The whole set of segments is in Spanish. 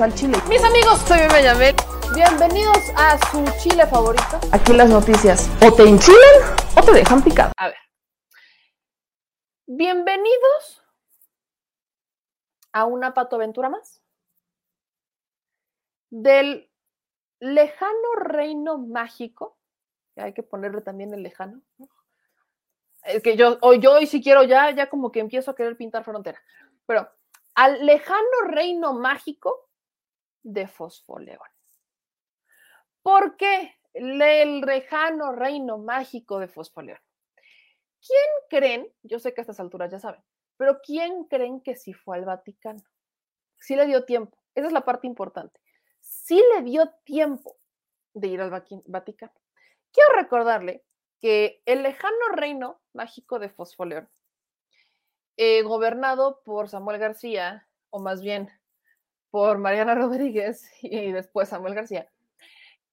al chile. Mis amigos, soy Benjamín. Bienvenidos a su chile favorito. Aquí las noticias o te enchilan o te dejan picado. A ver. Bienvenidos a una patoaventura más del lejano reino mágico. Que hay que ponerle también el lejano. Es que yo hoy, yo hoy si quiero ya, ya como que empiezo a querer pintar frontera. Pero al lejano reino mágico de Fosfoleón. ¿Por qué el lejano reino mágico de Fosfoleón? ¿Quién creen? Yo sé que a estas alturas ya saben, pero ¿quién creen que sí fue al Vaticano? Sí le dio tiempo. Esa es la parte importante. Sí le dio tiempo de ir al Vaticano. Quiero recordarle que el lejano reino mágico de Fosfoleón, eh, gobernado por Samuel García, o más bien por Mariana Rodríguez y después Samuel García,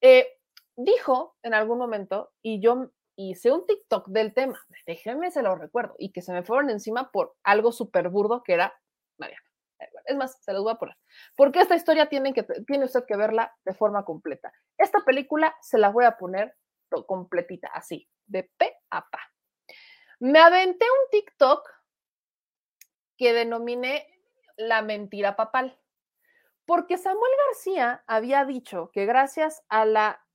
eh, dijo en algún momento, y yo hice un TikTok del tema, déjenme se lo recuerdo, y que se me fueron encima por algo súper burdo que era Mariana. Es más, se los voy a poner. Porque esta historia tiene, que, tiene usted que verla de forma completa. Esta película se la voy a poner completita, así, de pe a pa. Me aventé un TikTok que denominé la mentira papal. Porque Samuel García había dicho que gracias a la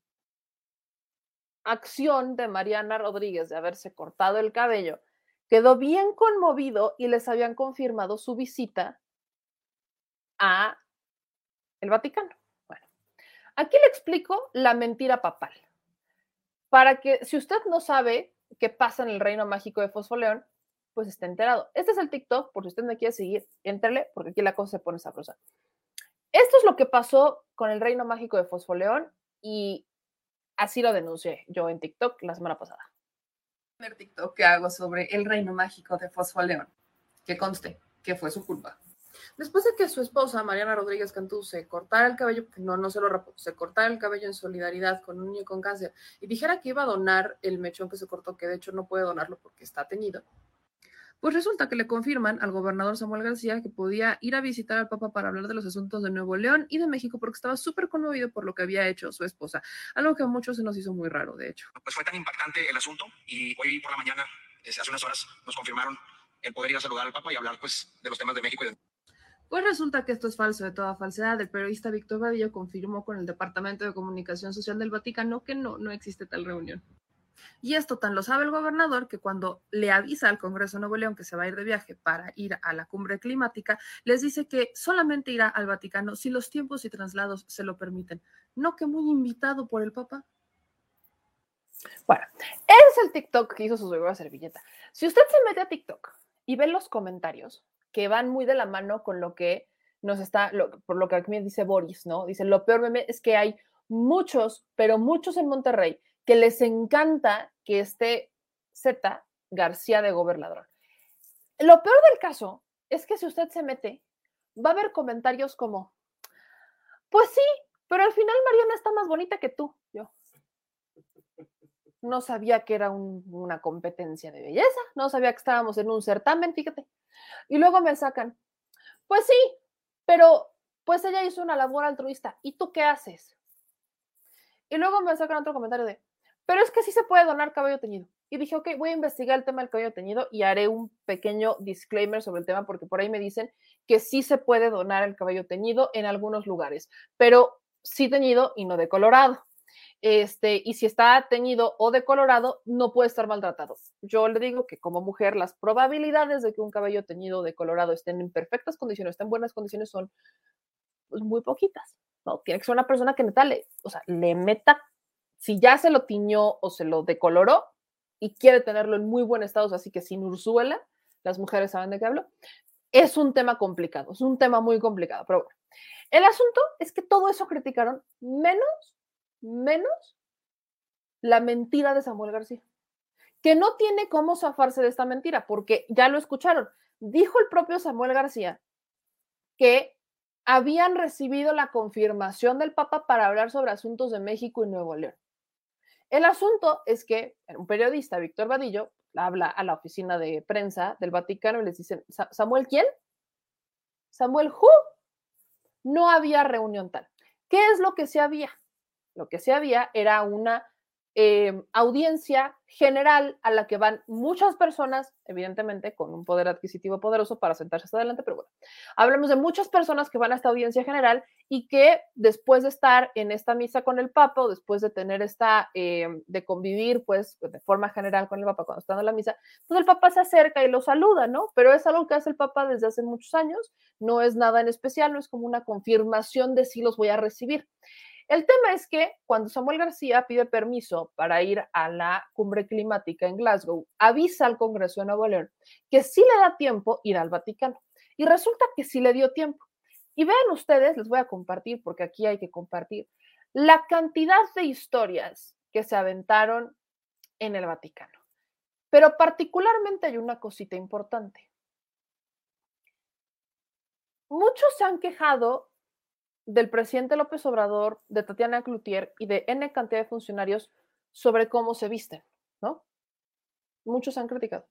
acción de Mariana Rodríguez de haberse cortado el cabello, quedó bien conmovido y les habían confirmado su visita a el Vaticano. Bueno, aquí le explico la mentira papal. Para que si usted no sabe qué pasa en el reino mágico de Fosfoleón, pues esté enterado. Este es el TikTok, por si usted me quiere seguir, entrele, porque aquí la cosa se pone sabrosa. Esto es lo que pasó con el reino mágico de Fosfoleón y así lo denuncié yo en TikTok la semana pasada. El primer TikTok que hago sobre el reino mágico de Fosfoleón, que conste que fue su culpa. Después de que su esposa, Mariana Rodríguez Cantú, se cortara el cabello, no, no se lo rapó, se cortara el cabello en solidaridad con un niño con cáncer y dijera que iba a donar el mechón que se cortó, que de hecho no puede donarlo porque está teñido, pues resulta que le confirman al gobernador Samuel García que podía ir a visitar al Papa para hablar de los asuntos de Nuevo León y de México porque estaba súper conmovido por lo que había hecho su esposa, algo que a muchos se nos hizo muy raro, de hecho. Pues fue tan impactante el asunto y hoy por la mañana, hace unas horas, nos confirmaron el poder ir a saludar al Papa y hablar pues de los temas de México y de... Pues resulta que esto es falso de toda falsedad. El periodista Víctor Vadillo confirmó con el Departamento de Comunicación Social del Vaticano que no, no existe tal reunión. Y esto tan lo sabe el gobernador que cuando le avisa al Congreso de Nuevo León que se va a ir de viaje para ir a la cumbre climática, les dice que solamente irá al Vaticano si los tiempos y traslados se lo permiten. No que muy invitado por el Papa. Bueno, ese es el TikTok que hizo su nueva servilleta. Si usted se mete a TikTok y ve los comentarios que van muy de la mano con lo que nos está, por lo que aquí dice Boris, ¿no? Dice, lo peor meme es que hay muchos, pero muchos en Monterrey que les encanta que esté Z García de gobernador. Lo peor del caso es que si usted se mete, va a haber comentarios como, pues sí, pero al final Mariana está más bonita que tú. Yo no sabía que era una competencia de belleza, no sabía que estábamos en un certamen, fíjate. Y luego me sacan, pues sí, pero pues ella hizo una labor altruista. ¿Y tú qué haces? Y luego me sacan otro comentario de, pero es que sí se puede donar cabello teñido. Y dije, ok, voy a investigar el tema del cabello teñido y haré un pequeño disclaimer sobre el tema porque por ahí me dicen que sí se puede donar el cabello teñido en algunos lugares, pero sí teñido y no decolorado. Este, y si está teñido o decolorado, no puede estar maltratado. Yo le digo que como mujer, las probabilidades de que un cabello teñido o decolorado estén en perfectas condiciones, estén en buenas condiciones, son pues, muy poquitas. ¿no? Tiene que ser una persona que neta o sea, le meta si ya se lo tiñó o se lo decoloró y quiere tenerlo en muy buen estado, así que sin Ursuela, las mujeres saben de qué hablo, es un tema complicado, es un tema muy complicado, pero bueno. El asunto es que todo eso criticaron menos, menos la mentira de Samuel García, que no tiene cómo zafarse de esta mentira, porque ya lo escucharon. Dijo el propio Samuel García que habían recibido la confirmación del Papa para hablar sobre asuntos de México y Nuevo León. El asunto es que un periodista, Víctor Vadillo, habla a la oficina de prensa del Vaticano y les dicen, ¿Samuel quién? ¿Samuel who? no había reunión tal. ¿Qué es lo que se había? Lo que se había era una eh, audiencia general a la que van muchas personas, evidentemente con un poder adquisitivo poderoso para sentarse hasta adelante, pero bueno, hablamos de muchas personas que van a esta audiencia general y que después de estar en esta misa con el Papa o después de tener esta, eh, de convivir pues de forma general con el Papa cuando está en la misa, pues el Papa se acerca y lo saluda, ¿no? Pero es algo que hace el Papa desde hace muchos años, no es nada en especial, no es como una confirmación de si los voy a recibir. El tema es que cuando Samuel García pide permiso para ir a la cumbre climática en Glasgow, avisa al Congreso de Nuevo León que sí le da tiempo ir al Vaticano. Y resulta que sí le dio tiempo. Y vean ustedes, les voy a compartir, porque aquí hay que compartir, la cantidad de historias que se aventaron en el Vaticano. Pero particularmente hay una cosita importante. Muchos se han quejado del presidente López Obrador, de Tatiana Cloutier y de N cantidad de funcionarios sobre cómo se visten, ¿no? Muchos han criticado.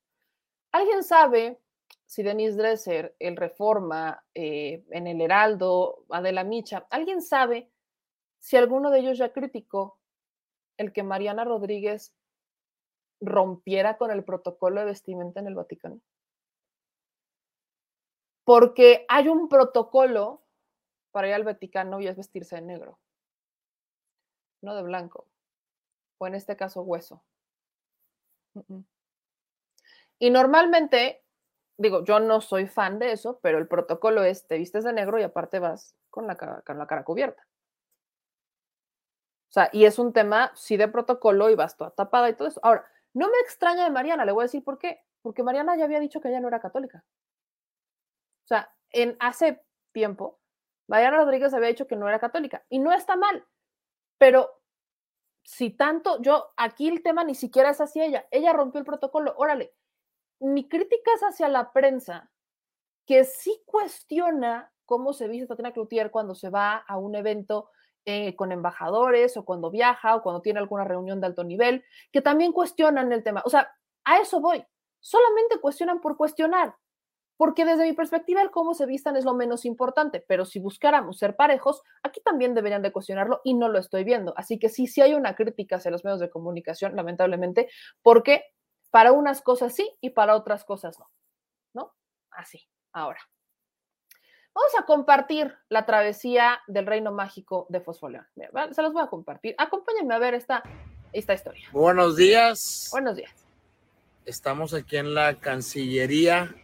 ¿Alguien sabe si Denis Dresser, el Reforma, eh, en el Heraldo, Adela Micha, ¿alguien sabe si alguno de ellos ya criticó el que Mariana Rodríguez rompiera con el protocolo de vestimenta en el Vaticano? Porque hay un protocolo para ir al Vaticano y es vestirse de negro, no de blanco, o en este caso hueso. Y normalmente, digo, yo no soy fan de eso, pero el protocolo es, te vistes de negro y aparte vas con la cara, con la cara cubierta. O sea, y es un tema, sí, de protocolo y vas toda tapada y todo eso. Ahora, no me extraña de Mariana, le voy a decir por qué. Porque Mariana ya había dicho que ella no era católica. O sea, en hace tiempo, Mariana Rodríguez había dicho que no era católica y no está mal, pero si tanto, yo aquí el tema ni siquiera es hacia ella, ella rompió el protocolo, órale, mi crítica es hacia la prensa que sí cuestiona cómo se viste Tatiana Cloutier cuando se va a un evento eh, con embajadores o cuando viaja o cuando tiene alguna reunión de alto nivel, que también cuestionan el tema. O sea, a eso voy. Solamente cuestionan por cuestionar porque desde mi perspectiva el cómo se vistan es lo menos importante, pero si buscáramos ser parejos, aquí también deberían de cuestionarlo y no lo estoy viendo. Así que sí, sí hay una crítica hacia los medios de comunicación, lamentablemente, porque para unas cosas sí y para otras cosas no. ¿No? Así, ahora. Vamos a compartir la travesía del reino mágico de Fosfoleón. Se los voy a compartir. Acompáñenme a ver esta, esta historia. Buenos días. Buenos días. Estamos aquí en la Cancillería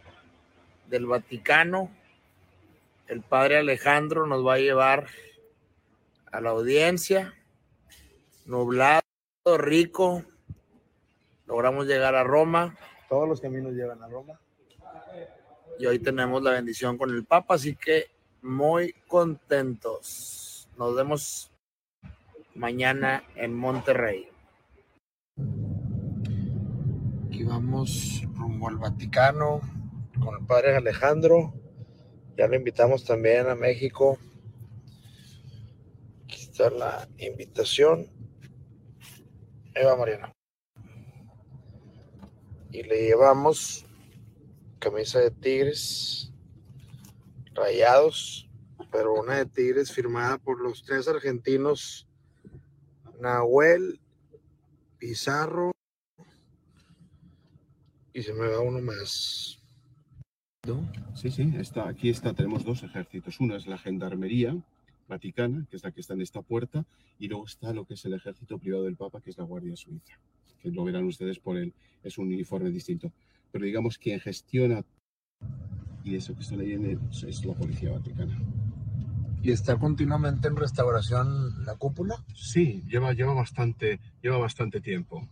del Vaticano. El padre Alejandro nos va a llevar a la audiencia. Nublado, rico. Logramos llegar a Roma. Todos los caminos llevan a Roma. Y hoy tenemos la bendición con el Papa, así que muy contentos. Nos vemos mañana en Monterrey. Aquí vamos rumbo al Vaticano con el padre Alejandro. Ya lo invitamos también a México. Aquí está la invitación. Eva Mariana. Y le llevamos camisa de tigres rayados, pero una de tigres firmada por los tres argentinos, Nahuel, Pizarro, y se me va uno más. Sí, sí, está, aquí está, tenemos dos ejércitos. Uno es la Gendarmería Vaticana, que es la que está en esta puerta, y luego está lo que es el ejército privado del Papa, que es la Guardia Suiza, que lo verán ustedes por él, es un uniforme distinto. Pero digamos, quien gestiona y eso que está leyendo es la Policía Vaticana. ¿Y está continuamente en restauración la cúpula? Sí, lleva, lleva, bastante, lleva bastante tiempo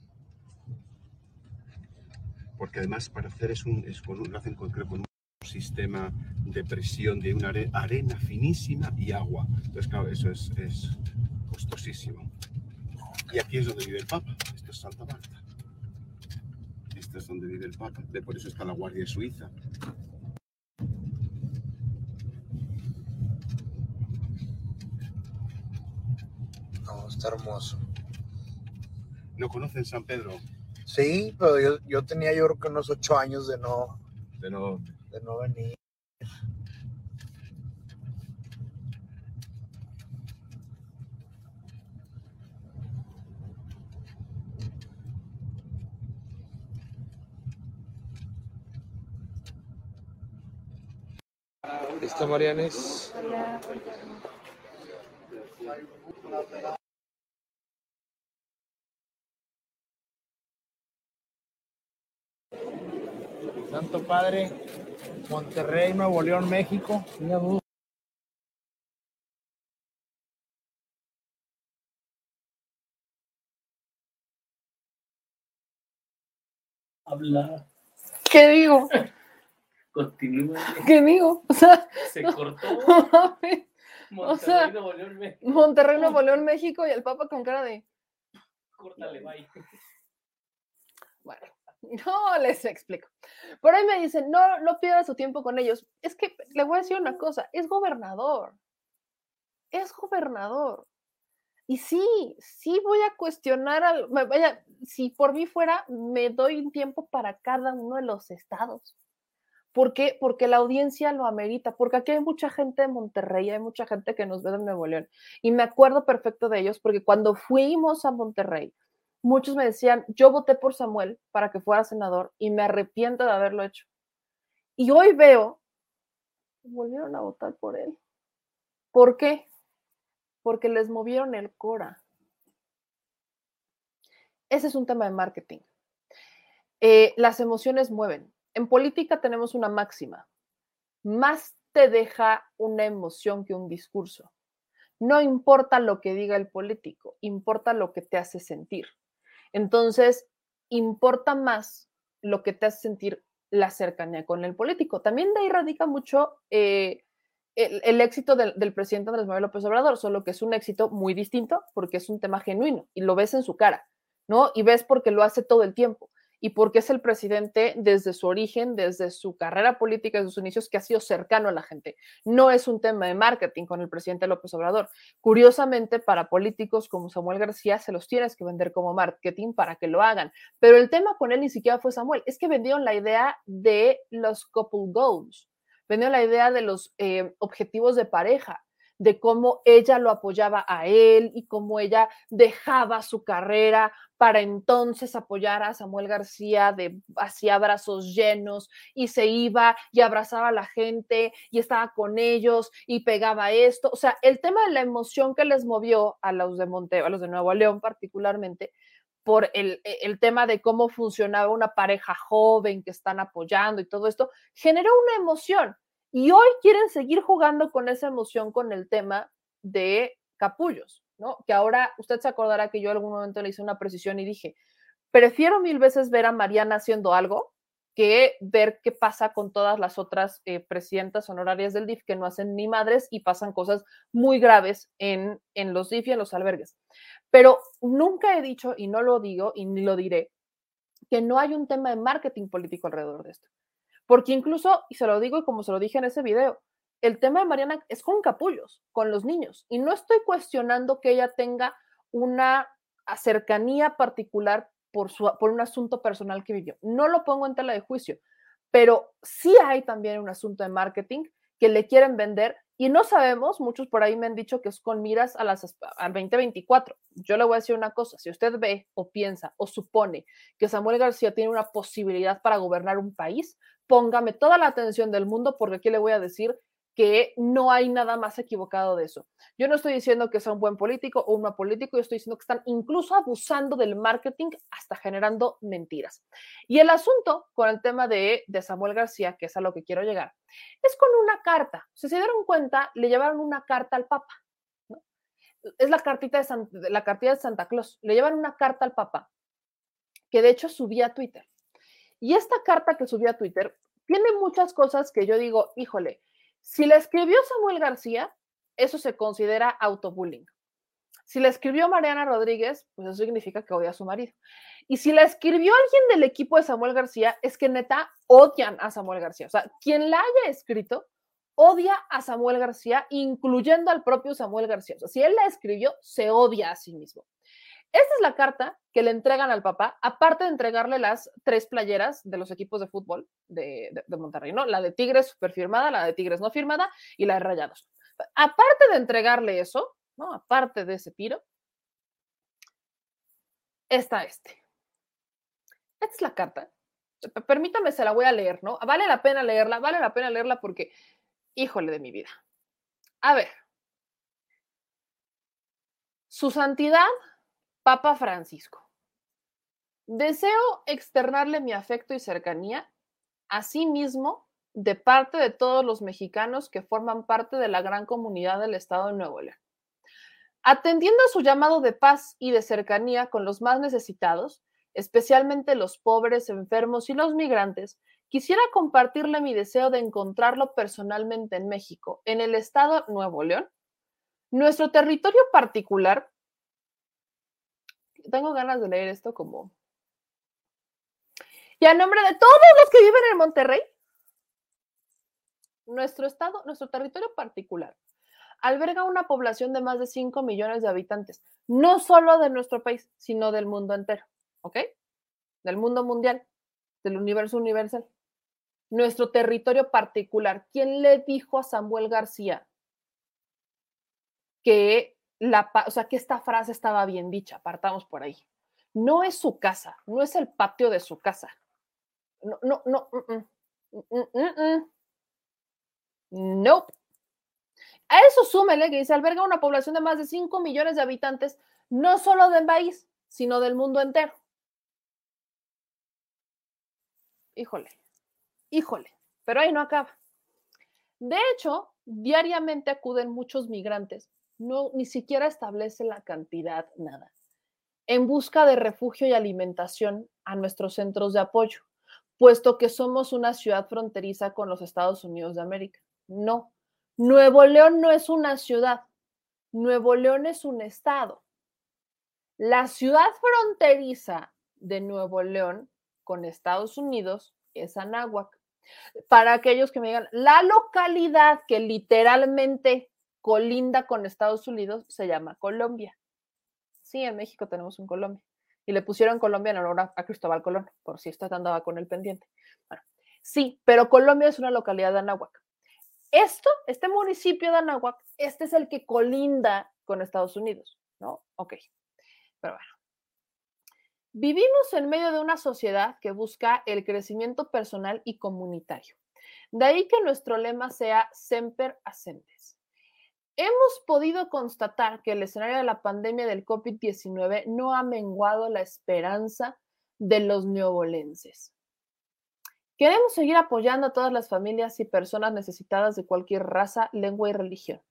porque además para hacer es un, es con, lo hacen con, creo, con un sistema de presión de una arena finísima y agua. Entonces, claro, eso es, es costosísimo. Y aquí es donde vive el Papa. Esto es Santa Marta. Esto es donde vive el Papa. De por eso está la Guardia Suiza. No, está hermoso. ¿No conocen San Pedro? Sí, pero yo, yo tenía yo creo que unos ocho años de no, De no, de no venir. ¿Listo, Marianes? Santo Padre, Monterrey, Nuevo León, México. Habla, ¿Qué digo? continúa. ¿Qué digo? O sea, Se cortó. no. Monterrey, sea, Nuevo León, me- Monterrey, Nuevo León, México y el Papa con cara de. Córtale, bye. Bueno, no les explico. Por ahí me dicen, no, no pierda su tiempo con ellos. Es que le voy a decir una cosa, es gobernador. Es gobernador. Y sí, sí voy a cuestionar al, vaya, si por mí fuera, me doy un tiempo para cada uno de los estados. ¿Por qué? Porque la audiencia lo amerita, porque aquí hay mucha gente de Monterrey, hay mucha gente que nos ve de Nuevo León. Y me acuerdo perfecto de ellos, porque cuando fuimos a Monterrey, muchos me decían, yo voté por Samuel para que fuera senador y me arrepiento de haberlo hecho. Y hoy veo, volvieron a votar por él. ¿Por qué? Porque les movieron el Cora. Ese es un tema de marketing. Eh, las emociones mueven. En política tenemos una máxima. Más te deja una emoción que un discurso. No importa lo que diga el político, importa lo que te hace sentir. Entonces, importa más lo que te hace sentir la cercanía con el político. También de ahí radica mucho eh, el, éxito del, del, presidente Andrés Manuel López Obrador, solo que es un éxito muy distinto porque es un tema genuino y lo ves en su cara, ¿no? Y ves porque lo hace todo el tiempo y porque es el presidente desde su origen, desde su carrera política, desde sus inicios, que ha sido cercano a la gente. No es un tema de marketing con el presidente López Obrador. Curiosamente, para políticos como Samuel García, se los tienes que vender como marketing para que lo hagan. Pero el tema con él ni siquiera fue Samuel, es que vendieron la idea de los couple goals, vendieron la idea de los eh, objetivos de pareja de cómo ella lo apoyaba a él y cómo ella dejaba su carrera para entonces apoyar a Samuel García de hacía brazos llenos y se iba y abrazaba a la gente y estaba con ellos y pegaba esto, o sea, el tema de la emoción que les movió a los de Monte, a los de Nuevo León particularmente por el, el tema de cómo funcionaba una pareja joven que están apoyando y todo esto, generó una emoción y hoy quieren seguir jugando con esa emoción con el tema de capullos, ¿no? Que ahora usted se acordará que yo en algún momento le hice una precisión y dije, prefiero mil veces ver a Mariana haciendo algo que ver qué pasa con todas las otras eh, presidentas honorarias del DIF que no hacen ni madres y pasan cosas muy graves en, en los DIF y en los albergues. Pero nunca he dicho, y no lo digo y ni lo diré, que no hay un tema de marketing político alrededor de esto. Porque incluso, y se lo digo y como se lo dije en ese video, el tema de Mariana es con capullos, con los niños. Y no estoy cuestionando que ella tenga una cercanía particular por, su, por un asunto personal que vivió. No lo pongo en tela de juicio, pero sí hay también un asunto de marketing que le quieren vender y no sabemos, muchos por ahí me han dicho que es con miras a las, al 2024. Yo le voy a decir una cosa, si usted ve o piensa o supone que Samuel García tiene una posibilidad para gobernar un país, póngame toda la atención del mundo porque aquí le voy a decir que no hay nada más equivocado de eso. Yo no estoy diciendo que sea un buen político o un mal político, yo estoy diciendo que están incluso abusando del marketing hasta generando mentiras. Y el asunto con el tema de, Samuel García, que es a lo que quiero llegar, es con una carta. Si se dieron cuenta, le llevaron una carta al Papa. Es la cartita de, la cartilla de Santa Claus. Le llevan una carta al Papa, que de hecho subía a Twitter. Y esta carta que subía a Twitter tiene muchas cosas que yo digo, híjole, si la escribió Samuel García, eso se considera autobullying. Si la escribió Mariana Rodríguez, pues eso significa que odia a su marido. Y si la escribió alguien del equipo de Samuel García, es que neta odian a Samuel García. O sea, quien la haya escrito odia a Samuel García, incluyendo al propio Samuel García. O sea, si él la escribió, se odia a sí mismo. Esta es la carta que le entregan al papá, aparte de entregarle las tres playeras de los equipos de fútbol de, de, Monterrey, ¿no? La de Tigres super firmada, la de Tigres no firmada y la de Rayados. Aparte de entregarle eso, ¿no? Aparte de ese tiro, está este. Esta es la carta. Permítame, se la voy a leer, ¿no? Vale la pena leerla, vale la pena leerla porque híjole de mi vida. A ver. Su Santidad, Papa Francisco. Deseo externarle mi afecto y cercanía, asimismo, de parte de todos los mexicanos que forman parte de la gran comunidad del Estado de Nuevo León. Atendiendo a su llamado de paz y de cercanía con los más necesitados, especialmente los pobres, enfermos y los migrantes, quisiera compartirle mi deseo de encontrarlo personalmente en México, en el Estado Nuevo León. Nuestro territorio particular, tengo ganas de leer esto como... Y a nombre de todos los que viven en Monterrey, nuestro estado, nuestro territorio particular, alberga una población de más de 5 millones de habitantes, no solo de nuestro país, sino del mundo entero, ¿ok? Del mundo mundial, del universo universal. Nuestro territorio particular. ¿Quién le dijo a Samuel García que, la, o sea, que esta frase estaba bien dicha? Partamos por ahí. No es su casa, no es el patio de su casa. No, no, no. Mm, mm, mm, nope. A eso súmele que dice, alberga una población de más de 5 millones de habitantes, no solo del país, sino del mundo entero. Híjole, híjole, pero ahí no acaba. De hecho, diariamente acuden muchos migrantes, no ni siquiera establece la cantidad, nada, en busca de refugio y alimentación a nuestros centros de apoyo, puesto que somos una ciudad fronteriza con los Estados Unidos de América. No, Nuevo León no es una ciudad, Nuevo León es un estado. La ciudad fronteriza de Nuevo León con Estados Unidos es Anáhuac. Para aquellos que me digan, la localidad que literalmente colinda con Estados Unidos se llama Colombia. Sí, en México tenemos un Colombia. Y le pusieron Colombia en honor a Cristóbal Colón, por si esto andaba con el pendiente. Sí, pero Colombia es una localidad de Anáhuac. Esto, este municipio de Anáhuac, este es el que colinda con Estados Unidos, ¿no? Ok. Pero bueno. Vivimos en medio de una sociedad que busca el crecimiento personal y comunitario. De ahí que nuestro lema sea Semper Ascentes. Hemos podido constatar que el escenario de la pandemia del COVID-19 no ha menguado la esperanza de los neobolenses. Queremos seguir apoyando a todas las familias y personas necesitadas de cualquier raza, lengua y religión.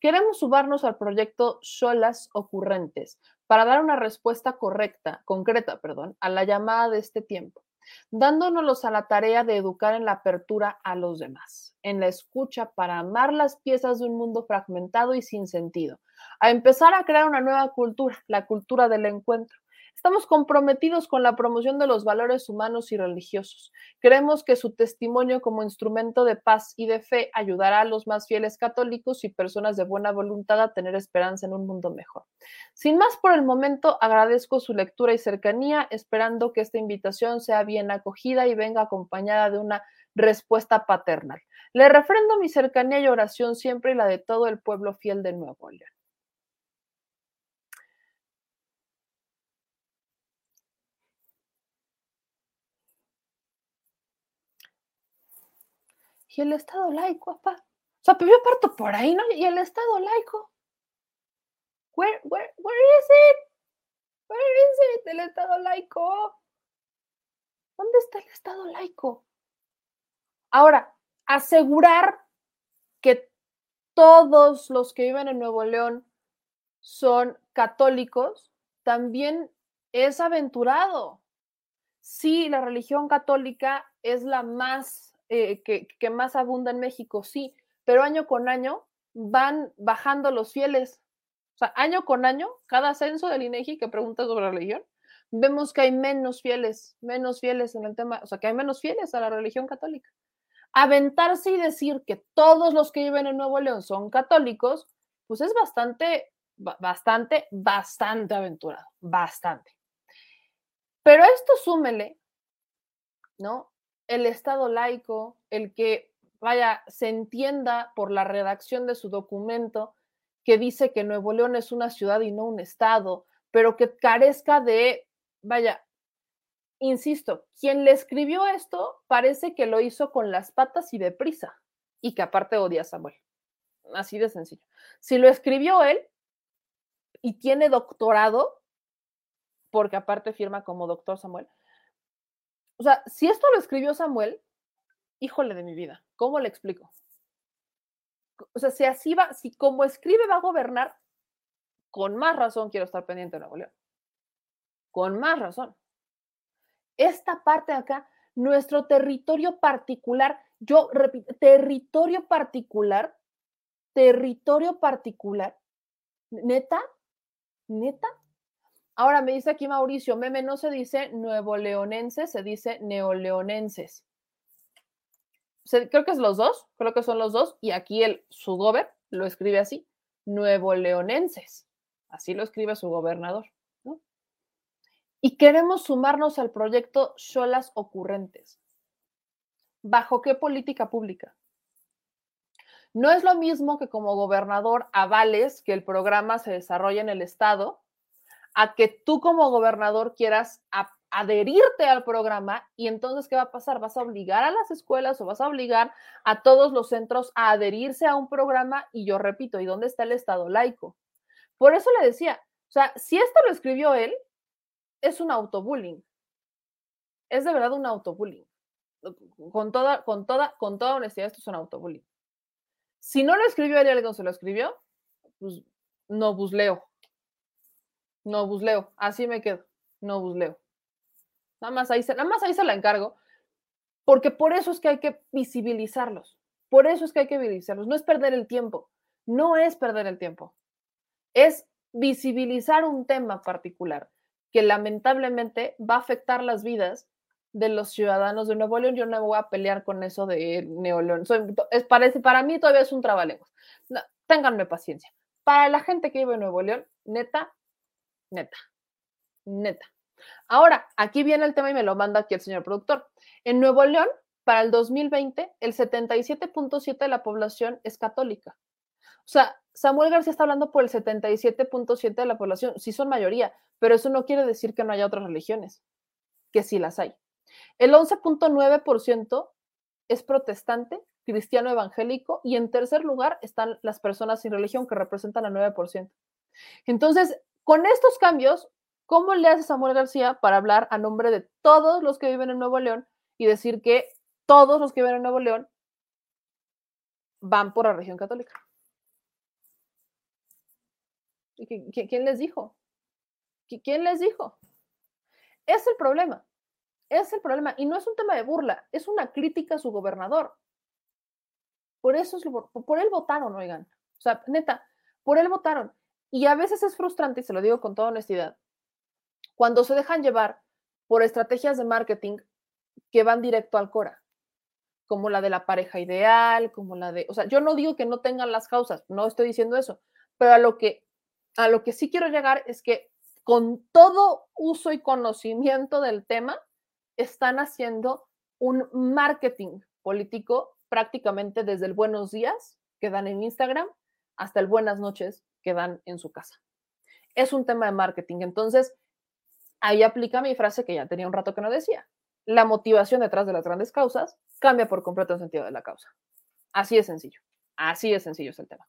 Queremos sumarnos al proyecto Solas Ocurrentes para dar una respuesta correcta, concreta, perdón, a la llamada de este tiempo, dándonos a la tarea de educar en la apertura a los demás, en la escucha para amar las piezas de un mundo fragmentado y sin sentido, a empezar a crear una nueva cultura, la cultura del encuentro Estamos comprometidos con la promoción de los valores humanos y religiosos. Creemos que su testimonio como instrumento de paz y de fe ayudará a los más fieles católicos y personas de buena voluntad a tener esperanza en un mundo mejor. Sin más por el momento, agradezco su lectura y cercanía, esperando que esta invitación sea bien acogida y venga acompañada de una respuesta paternal. Le refrendo mi cercanía y oración siempre y la de todo el pueblo fiel de Nuevo León. Y el Estado laico, papá. O sea, pero yo parto por ahí, ¿no? Y el Estado laico. Where, where, where is it? Where is it? El Estado laico. ¿Dónde está el Estado laico? Ahora, asegurar que todos los que viven en Nuevo León son católicos, también es aventurado. Sí, la religión católica es la más eh, que, más abunda en México, sí, pero año con año van bajando los fieles. O sea, año con año, cada censo del INEGI que pregunta sobre religión, vemos que hay menos fieles, menos fieles en el tema, o sea, que hay menos fieles a la religión católica. Aventarse y decir que todos los que viven en Nuevo León son católicos, pues es bastante, bastante, bastante aventurado, bastante. Pero esto súmele, ¿no? El Estado laico, el que, vaya, se entienda por la redacción de su documento que dice que Nuevo León es una ciudad y no un Estado, pero que carezca de, vaya, insisto, quien le escribió esto parece que lo hizo con las patas y deprisa, y que aparte odia a Samuel. Así de sencillo. Si lo escribió él y tiene doctorado, porque aparte firma como doctor Samuel, o sea, si esto lo escribió Samuel, híjole de mi vida, ¿cómo le explico? O sea, si así va, si como escribe va a gobernar, con más razón quiero estar pendiente de Nuevo León. Con más razón. Esta parte de acá, nuestro territorio particular, yo repito, territorio particular, territorio particular, neta, neta. Ahora me dice aquí Mauricio, meme no se dice nuevo leonenses, se dice neoleonenses. Se- creo que es los dos, creo que son los dos, y aquí el su gober lo escribe así, nuevo leonenses. Así lo escribe su gobernador. Y queremos sumarnos al proyecto Cholas Ocurrentes. ¿Bajo qué política pública? No es lo mismo que como gobernador avales que el programa se desarrolle en el Estado, a que tú como gobernador quieras adherirte al programa y entonces, ¿qué va a pasar? ¿Vas a obligar a las escuelas o vas a obligar a todos los centros a adherirse a un programa? Y yo repito, ¿y dónde está el Estado laico? Por eso le decía, o sea, si esto lo escribió él, es un autobullying. Es de verdad un autobullying. Con toda, con toda, con toda honestidad, esto es un autobullying. Si no lo escribió él y alguien se lo escribió, pues no busleo. No busleo. Así me quedo. No busleo. Nada más ahí se, nada más ahí se la encargo. Porque por eso es que hay que visibilizarlos. Por eso es que hay que visibilizarlos. No es perder el tiempo. No es perder el tiempo. Es visibilizar un tema particular que lamentablemente va a afectar las vidas de los ciudadanos de Nuevo León. Yo no voy a pelear con eso de Neoleón. Soy, es, parece, para mí todavía es un trabalenguas. No, ténganme paciencia. Para la gente que vive en Nuevo León, neta, neta, neta. Ahora, aquí viene el tema y me lo manda aquí el señor productor. En Nuevo León, para el 2020, el 77.7 de la población es católica. O sea, Samuel García está hablando por el 77.7 de la población, sí son mayoría, pero eso no quiere decir que no haya otras religiones, que sí las hay. El 11.9% es protestante, cristiano evangélico, y en tercer lugar están las personas sin religión, que representan al 9%. Entonces, con estos cambios, ¿cómo le hace Samuel García para hablar a nombre de todos los que viven en Nuevo León y decir que todos los que viven en Nuevo León van por la región católica? ¿Quién les dijo? ¿Quién les dijo? Es el problema. Es el problema. Y no es un tema de burla, es una crítica a su gobernador. Por eso es lo, por él votaron, oigan. O sea, neta, por él votaron. Y a veces es frustrante, y se lo digo con toda honestidad, cuando se dejan llevar por estrategias de marketing que van directo al Cora, como la de la pareja ideal, como la de, o sea, yo no digo que no tengan las causas, no estoy diciendo eso, pero a lo que a lo que sí quiero llegar es que con todo uso y conocimiento del tema, están haciendo un marketing político prácticamente desde el buenos días que dan en Instagram hasta el buenas noches que dan en su casa. Es un tema de marketing. Entonces, ahí aplica mi frase que ya tenía un rato que no decía. La motivación detrás de las grandes causas cambia por completo el sentido de la causa. Así de sencillo. Así de sencillo es el tema.